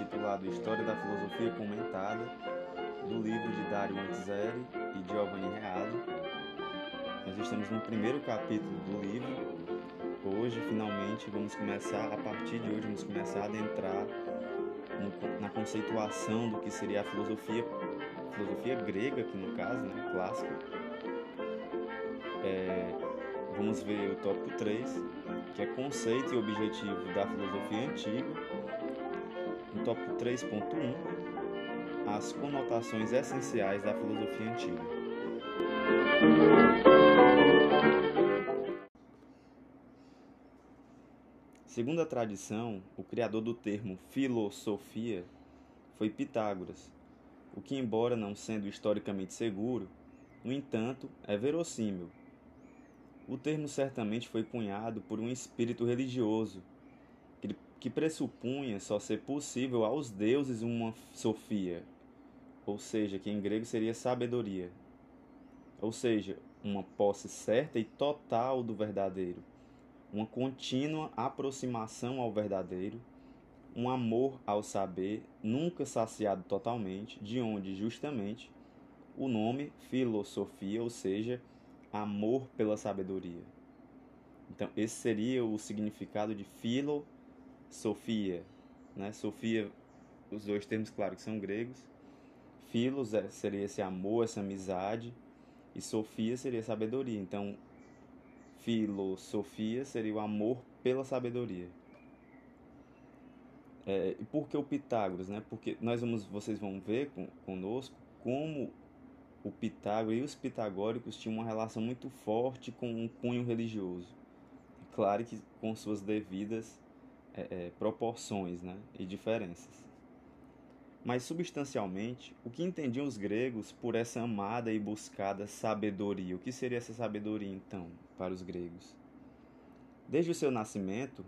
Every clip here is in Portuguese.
intitulado História da Filosofia Comentada, do livro de Dario Antiseri e Giovanni Reale. Nós estamos no primeiro capítulo do livro. Hoje, finalmente, vamos começar, a partir de hoje, vamos começar a adentrar no, na conceituação do que seria a filosofia, filosofia grega, aqui no caso, né, clássica. É, vamos ver o tópico 3, que é conceito e objetivo da filosofia antiga. Tópico 3.1, as conotações essenciais da filosofia antiga. Segundo a tradição, o criador do termo filosofia foi Pitágoras, o que, embora não sendo historicamente seguro, no entanto, é verossímil o termo certamente foi cunhado por um espírito religioso que pressupunha só ser possível aos deuses uma sofia, ou seja, que em grego seria sabedoria, ou seja, uma posse certa e total do verdadeiro, uma contínua aproximação ao verdadeiro, um amor ao saber, nunca saciado totalmente, de onde justamente o nome filosofia, ou seja, amor pela sabedoria. Então, esse seria o significado de filosofia. Né? Sofia, os dois termos, claro, que são gregos. Filos é, seria esse amor, essa amizade. E Sofia seria sabedoria. Então, filosofia seria o amor pela sabedoria. É, e por que o Pitágoras? Né? Porque nós vamos, vocês vão ver com, conosco como o Pitágoras e os pitagóricos tinham uma relação muito forte com um cunho religioso. Claro que com suas devidas é, é, proporções né, e diferenças. Mas, substancialmente, o que entendiam os gregos por essa amada e buscada sabedoria? O que seria essa sabedoria, então, para os gregos? Desde o seu nascimento,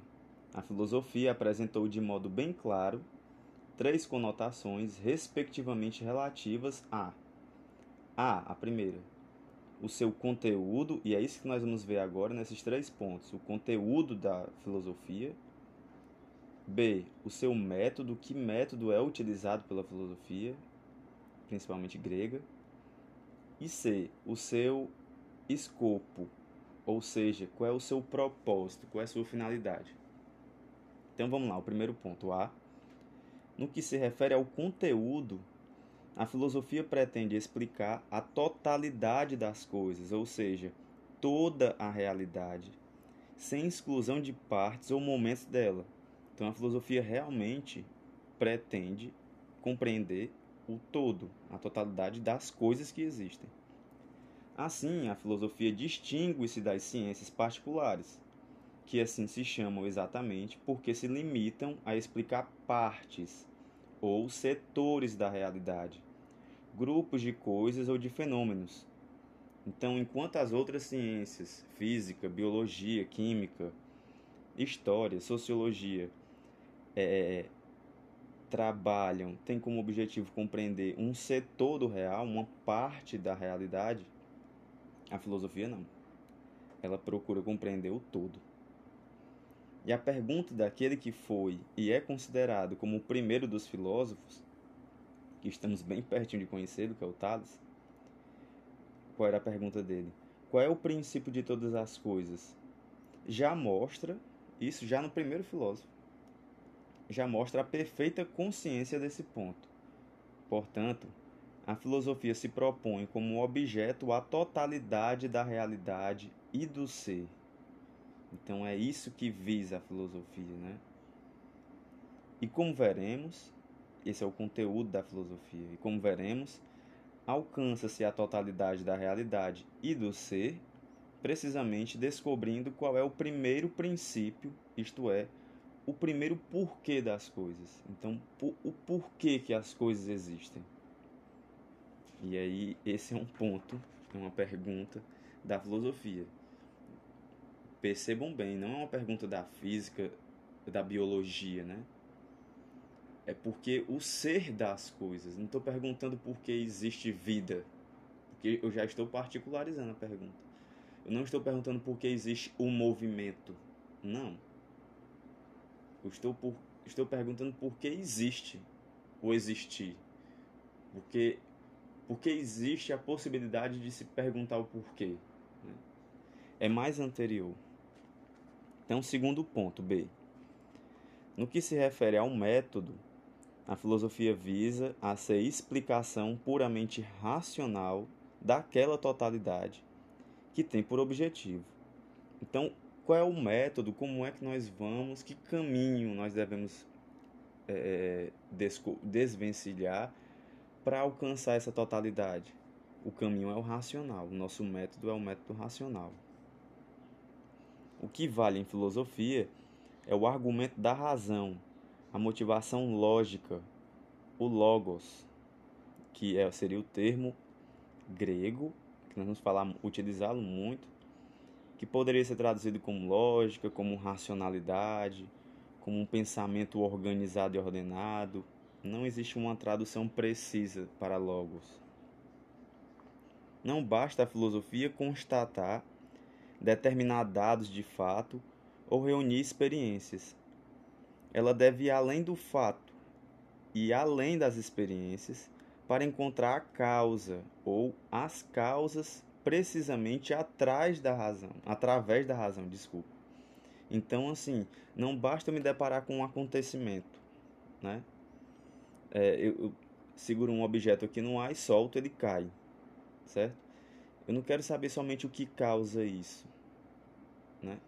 a filosofia apresentou de modo bem claro três conotações, respectivamente relativas a a, a primeira, o seu conteúdo, e é isso que nós vamos ver agora nesses três pontos: o conteúdo da filosofia. B, o seu método, que método é utilizado pela filosofia, principalmente grega. E C, o seu escopo, ou seja, qual é o seu propósito, qual é a sua finalidade. Então vamos lá, o primeiro ponto, A. No que se refere ao conteúdo a filosofia pretende explicar a totalidade das coisas, ou seja, toda a realidade, sem exclusão de partes ou momentos dela. Então a filosofia realmente pretende compreender o todo, a totalidade das coisas que existem. Assim, a filosofia distingue-se das ciências particulares, que assim se chamam exatamente porque se limitam a explicar partes ou setores da realidade, grupos de coisas ou de fenômenos. Então, enquanto as outras ciências, física, biologia, química, história, sociologia, é, trabalham, têm como objetivo compreender um setor do real, uma parte da realidade, a filosofia não. Ela procura compreender o todo. E a pergunta daquele que foi e é considerado como o primeiro dos filósofos, que estamos bem pertinho de conhecê-lo, que é o Tales, qual era a pergunta dele? Qual é o princípio de todas as coisas? Já mostra, isso já no primeiro filósofo, já mostra a perfeita consciência desse ponto. Portanto, a filosofia se propõe como objeto a totalidade da realidade e do ser. Então é isso que visa a filosofia, né? E como veremos, esse é o conteúdo da filosofia, e como veremos, alcança-se a totalidade da realidade e do ser, precisamente descobrindo qual é o primeiro princípio, isto é, o primeiro porquê das coisas. Então, o porquê que as coisas existem. E aí, esse é um ponto, é uma pergunta da filosofia percebam bem, não é uma pergunta da física, da biologia, né? É porque o ser das coisas. Não estou perguntando por que existe vida, porque eu já estou particularizando a pergunta. Eu não estou perguntando por que existe o movimento. Não. Eu estou, por, estou perguntando por que existe o existir. Porque, porque existe a possibilidade de se perguntar o porquê. Né? É mais anterior. Então, segundo ponto, B. No que se refere ao método, a filosofia visa a ser explicação puramente racional daquela totalidade que tem por objetivo. Então, qual é o método? Como é que nós vamos? Que caminho nós devemos é, desvencilhar para alcançar essa totalidade? O caminho é o racional. O nosso método é o método racional. O que vale em filosofia é o argumento da razão, a motivação lógica, o logos, que é, seria o termo grego, que nós vamos falar, utilizá-lo muito, que poderia ser traduzido como lógica, como racionalidade, como um pensamento organizado e ordenado. Não existe uma tradução precisa para logos. Não basta a filosofia constatar, determinar dados de fato ou reunir experiências. Ela deve ir além do fato e além das experiências para encontrar a causa ou as causas precisamente atrás da razão, através da razão, desculpa. Então, assim, não basta me deparar com um acontecimento, né? É, eu, eu seguro um objeto aqui no ar e solto, ele cai, certo? Eu não quero saber somente o que causa isso, né?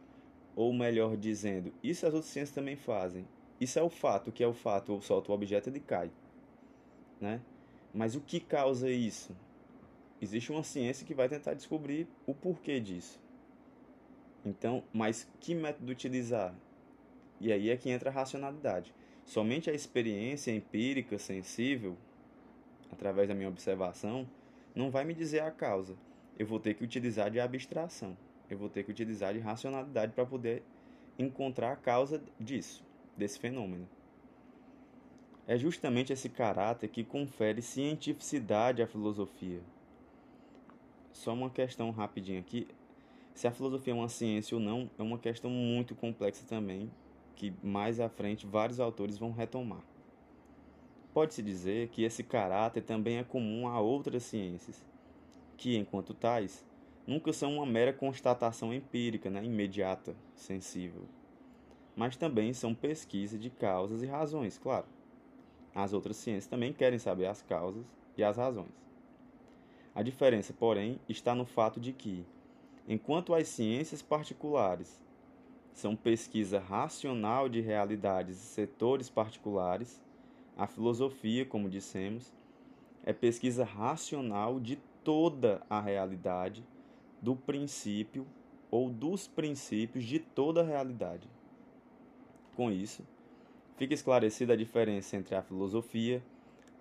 Ou melhor dizendo, isso as outras ciências também fazem. Isso é o fato, que é o fato? Eu solto o objeto e ele cai. Né? Mas o que causa isso? Existe uma ciência que vai tentar descobrir o porquê disso. Então, mas que método utilizar? E aí é que entra a racionalidade. Somente a experiência empírica, sensível, através da minha observação, não vai me dizer a causa. Eu vou ter que utilizar de abstração eu vou ter que utilizar de racionalidade para poder encontrar a causa disso, desse fenômeno. É justamente esse caráter que confere cientificidade à filosofia. Só uma questão rapidinha aqui. Se a filosofia é uma ciência ou não, é uma questão muito complexa também, que mais à frente vários autores vão retomar. Pode-se dizer que esse caráter também é comum a outras ciências, que, enquanto tais, nunca são uma mera constatação empírica, né, imediata, sensível, mas também são pesquisa de causas e razões, claro. As outras ciências também querem saber as causas e as razões. A diferença, porém, está no fato de que, enquanto as ciências particulares são pesquisa racional de realidades e setores particulares, a filosofia, como dissemos, é pesquisa racional de toda a realidade do princípio ou dos princípios de toda a realidade. Com isso, fica esclarecida a diferença entre a filosofia,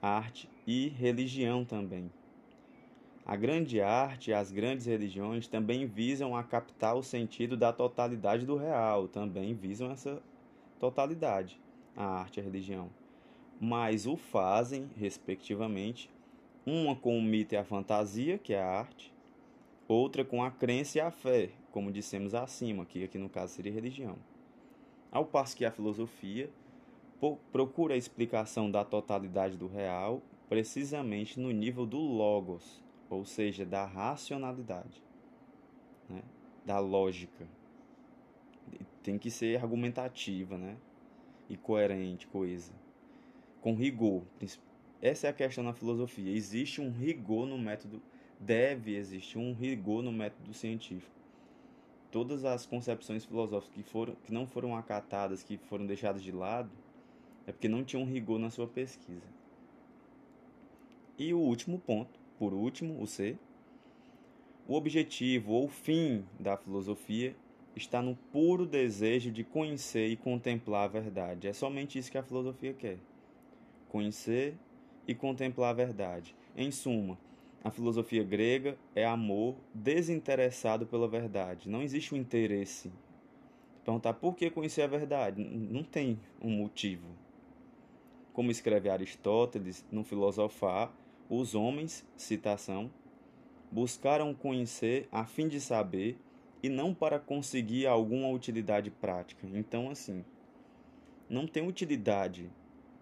arte e religião também. A grande arte e as grandes religiões também visam a captar o sentido da totalidade do real, também visam essa totalidade, a arte e a religião. Mas o fazem, respectivamente, uma com o mito e a fantasia, que é a arte, outra com a crença e a fé, como dissemos acima, que aqui no caso seria religião. Ao passo que a filosofia procura a explicação da totalidade do real precisamente no nível do logos, ou seja, da racionalidade, né? da lógica. Tem que ser argumentativa, né? E coerente, coisa. Com rigor. Essa é a questão na filosofia. Existe um rigor no método deve existir um rigor no método científico. Todas as concepções filosóficas que, foram, que não foram acatadas, que foram deixadas de lado, é porque não tinham rigor na sua pesquisa. E o último ponto, por último, o C, o objetivo ou fim da filosofia está no puro desejo de conhecer e contemplar a verdade. É somente isso que a filosofia quer: conhecer e contemplar a verdade. Em suma, a filosofia grega é amor desinteressado pela verdade. Não existe um interesse. Perguntar por que conhecer a verdade? Não tem um motivo. Como escreve Aristóteles no Filosofar, os homens, citação, buscaram conhecer a fim de saber e não para conseguir alguma utilidade prática. Então, assim, não tem utilidade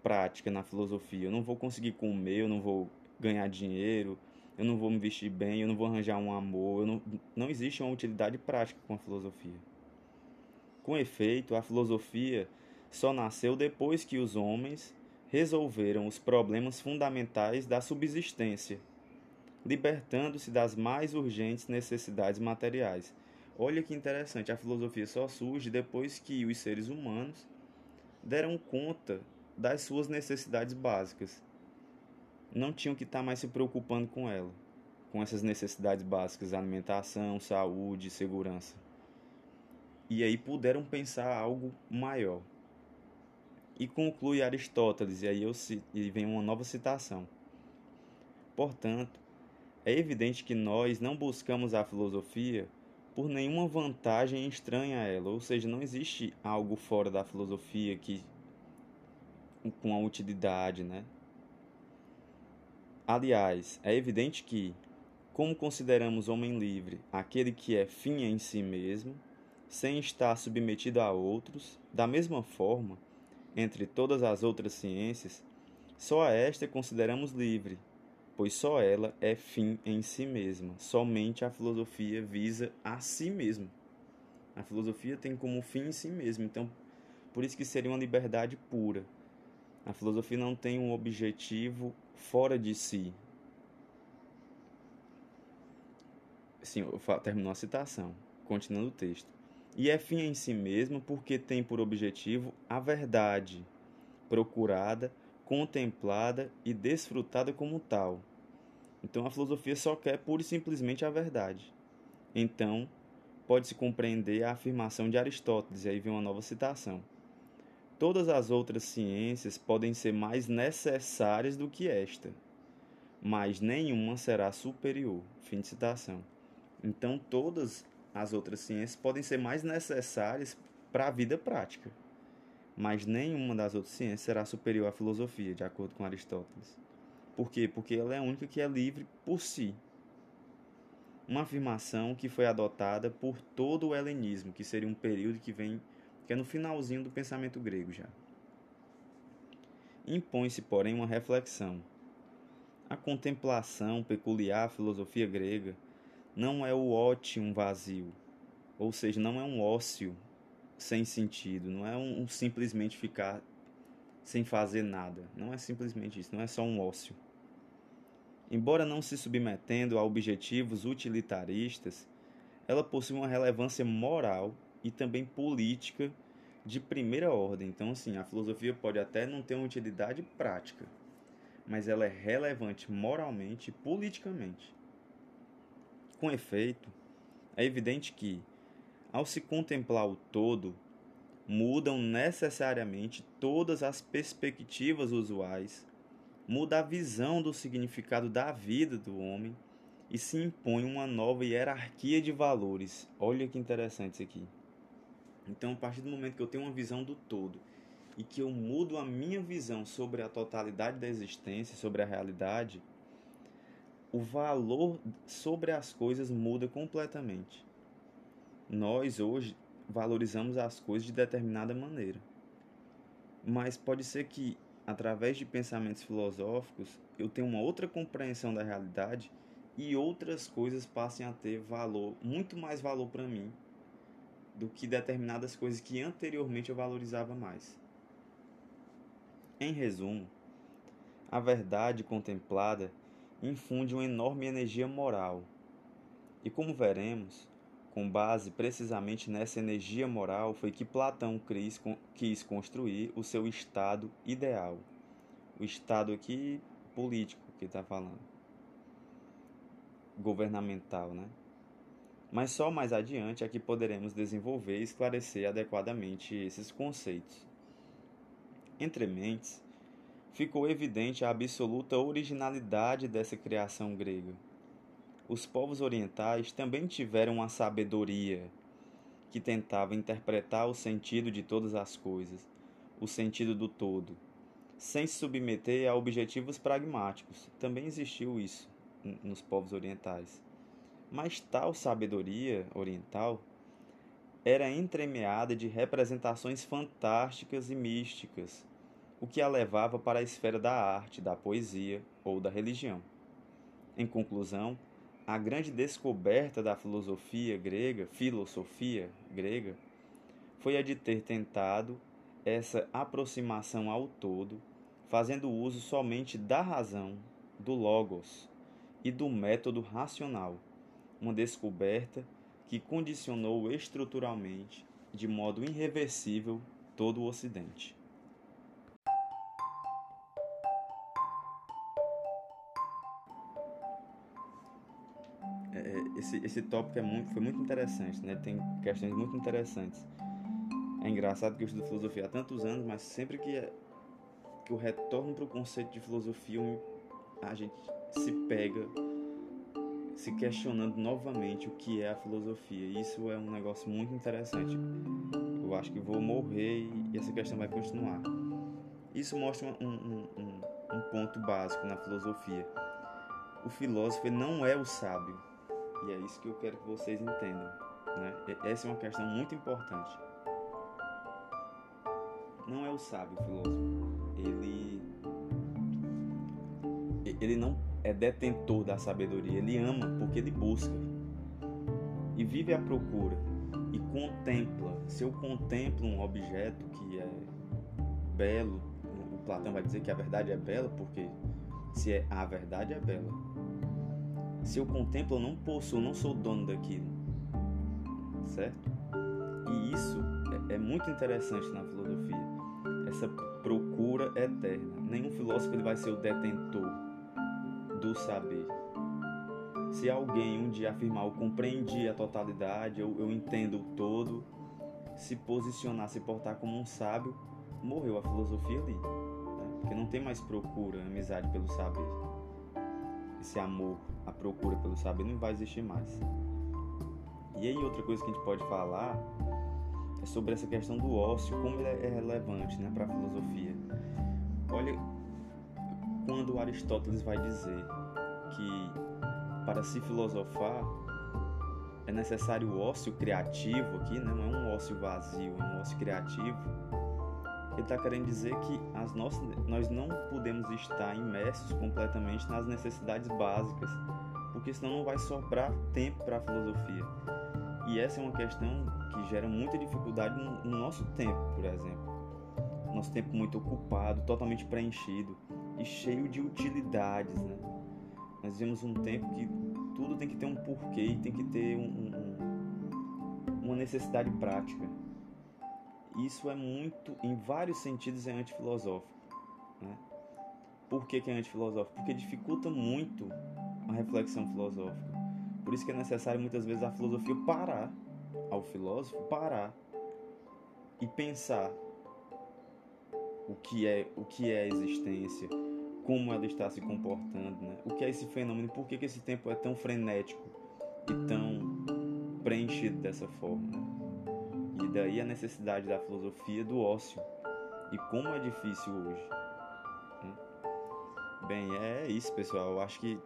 prática na filosofia. Eu não vou conseguir comer, eu não vou ganhar dinheiro, eu não vou me vestir bem, eu não vou arranjar um amor. Não, não existe uma utilidade prática com a filosofia. Com efeito, a filosofia só nasceu depois que os homens resolveram os problemas fundamentais da subsistência, libertando-se das mais urgentes necessidades materiais. Olha que interessante, a filosofia só surge depois que os seres humanos deram conta das suas necessidades básicas. Não tinham que estar mais se preocupando com ela, com essas necessidades básicas, alimentação, saúde, segurança. E aí puderam pensar algo maior. E conclui Aristóteles, e aí eu, e vem uma nova citação. Portanto, é evidente que nós não buscamos a filosofia por nenhuma vantagem estranha a ela, ou seja, não existe algo fora da filosofia que com a utilidade, né? Aliás, é evidente que, como consideramos homem livre aquele que é fim em si mesmo, sem estar submetido a outros, da mesma forma, entre todas as outras ciências, só a esta consideramos livre, pois só ela é fim em si mesma. Somente a filosofia visa a si mesma. A filosofia tem como fim em si mesma, então por isso que seria uma liberdade pura. A filosofia não tem um objetivo fora de si. Sim, terminou a citação, continuando o texto. E é fim em si mesmo porque tem por objetivo a verdade, procurada, contemplada e desfrutada como tal. Então a filosofia só quer pura e simplesmente a verdade. Então, pode-se compreender a afirmação de Aristóteles, e aí vem uma nova citação. Todas as outras ciências podem ser mais necessárias do que esta, mas nenhuma será superior. Fim de citação. Então, todas as outras ciências podem ser mais necessárias para a vida prática, mas nenhuma das outras ciências será superior à filosofia, de acordo com Aristóteles. Por quê? Porque ela é a única que é livre por si. Uma afirmação que foi adotada por todo o helenismo, que seria um período que vem que é no finalzinho do pensamento grego já. Impõe-se, porém, uma reflexão. A contemplação peculiar à filosofia grega não é o ótium vazio, ou seja, não é um ócio sem sentido, não é um, um simplesmente ficar sem fazer nada. Não é simplesmente isso, não é só um ócio. Embora não se submetendo a objetivos utilitaristas, ela possui uma relevância moral e também política de primeira ordem. Então, assim, a filosofia pode até não ter uma utilidade prática, mas ela é relevante moralmente e politicamente. Com efeito, é evidente que, ao se contemplar o todo, mudam necessariamente todas as perspectivas usuais, muda a visão do significado da vida do homem e se impõe uma nova hierarquia de valores. Olha que interessante isso aqui. Então, a partir do momento que eu tenho uma visão do todo e que eu mudo a minha visão sobre a totalidade da existência, sobre a realidade, o valor sobre as coisas muda completamente. Nós hoje valorizamos as coisas de determinada maneira. Mas pode ser que através de pensamentos filosóficos eu tenha uma outra compreensão da realidade e outras coisas passem a ter valor, muito mais valor para mim do que determinadas coisas que anteriormente eu valorizava mais. Em resumo, a verdade contemplada infunde uma enorme energia moral. E como veremos, com base precisamente nessa energia moral foi que Platão quis construir o seu estado ideal. O estado aqui político que está falando. Governamental, né? mas só mais adiante é que poderemos desenvolver e esclarecer adequadamente esses conceitos. Entre mentes, ficou evidente a absoluta originalidade dessa criação grega. Os povos orientais também tiveram uma sabedoria que tentava interpretar o sentido de todas as coisas, o sentido do todo, sem se submeter a objetivos pragmáticos. Também existiu isso nos povos orientais mas tal sabedoria oriental era entremeada de representações fantásticas e místicas, o que a levava para a esfera da arte, da poesia ou da religião. Em conclusão, a grande descoberta da filosofia grega, filosofia grega, foi a de ter tentado essa aproximação ao todo, fazendo uso somente da razão, do logos e do método racional, uma descoberta que condicionou estruturalmente, de modo irreversível, todo o Ocidente. Esse, esse tópico é muito, foi muito interessante, né? tem questões muito interessantes. É engraçado que eu estudo filosofia há tantos anos, mas sempre que, é, que eu retorno para o conceito de filosofia, a gente se pega se questionando novamente o que é a filosofia. Isso é um negócio muito interessante. Eu acho que vou morrer e essa questão vai continuar. Isso mostra um, um, um, um ponto básico na filosofia. O filósofo não é o sábio. E é isso que eu quero que vocês entendam. Né? Essa é uma questão muito importante. Não é o sábio o filósofo. Ele. Ele não é detentor da sabedoria, ele ama porque ele busca e vive à procura e contempla. Se eu contemplo um objeto que é belo, o Platão vai dizer que a verdade é bela porque se é a verdade é bela. Se eu contemplo, eu não possuo, não sou dono daquilo, certo? E isso é, é muito interessante na filosofia, essa procura eterna. Nenhum filósofo ele vai ser o detentor do saber. Se alguém um dia afirmar eu compreendi a totalidade, eu, eu entendo o todo, se posicionar, se portar como um sábio, morreu a filosofia ali. Né? Porque não tem mais procura, amizade pelo saber. Esse amor, a procura pelo saber não vai existir mais. E aí outra coisa que a gente pode falar é sobre essa questão do ócio, como ele é relevante né, para a filosofia. Olha, quando Aristóteles vai dizer que para se filosofar é necessário o ócio criativo aqui, né? não é um ócio vazio, é um ócio criativo. Ele está querendo dizer que as nossas, nós não podemos estar imersos completamente nas necessidades básicas, porque senão não vai sobrar tempo para a filosofia. E essa é uma questão que gera muita dificuldade no, no nosso tempo, por exemplo. Nosso tempo muito ocupado, totalmente preenchido e cheio de utilidades, né? Nós vivemos um tempo que tudo tem que ter um porquê tem que ter um, um, uma necessidade prática. Isso é muito, em vários sentidos, é antifilosófico. Né? Por que, que é antifilosófico? Porque dificulta muito a reflexão filosófica. Por isso que é necessário muitas vezes a filosofia parar, ao filósofo parar e pensar o que é o que é a existência, como ela está se comportando, né? o que é esse fenômeno, por que, que esse tempo é tão frenético e tão preenchido dessa forma. Né? E daí a necessidade da filosofia do ócio e como é difícil hoje. Né? Bem, é isso, pessoal. Eu acho que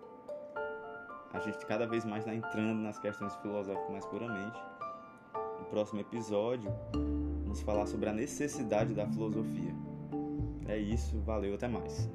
a gente cada vez mais está entrando nas questões filosóficas mais puramente. No próximo episódio, vamos falar sobre a necessidade da filosofia. É isso, valeu, até mais.